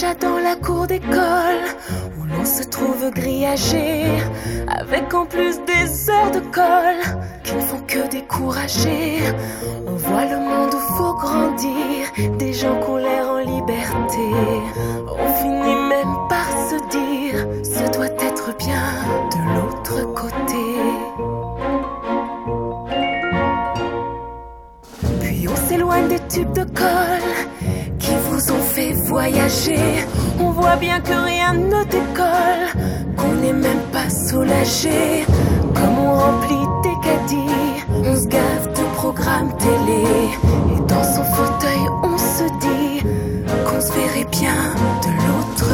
la cour d'école où l'on se trouve grillagé, avec en plus des heures de colle qui ne font que décourager. On voit le monde où faut grandir, des gens qui ont l'air en liberté. On finit même par se dire, ce doit être bien de l'autre côté. Puis on s'éloigne des tubes de colle On voit bien que rien ne décolle, qu'on n'est même pas soulagé. Comme on remplit des caddies, on se gave de programmes télé. Et dans son fauteuil, on se dit qu'on se verrait bien de l'autre.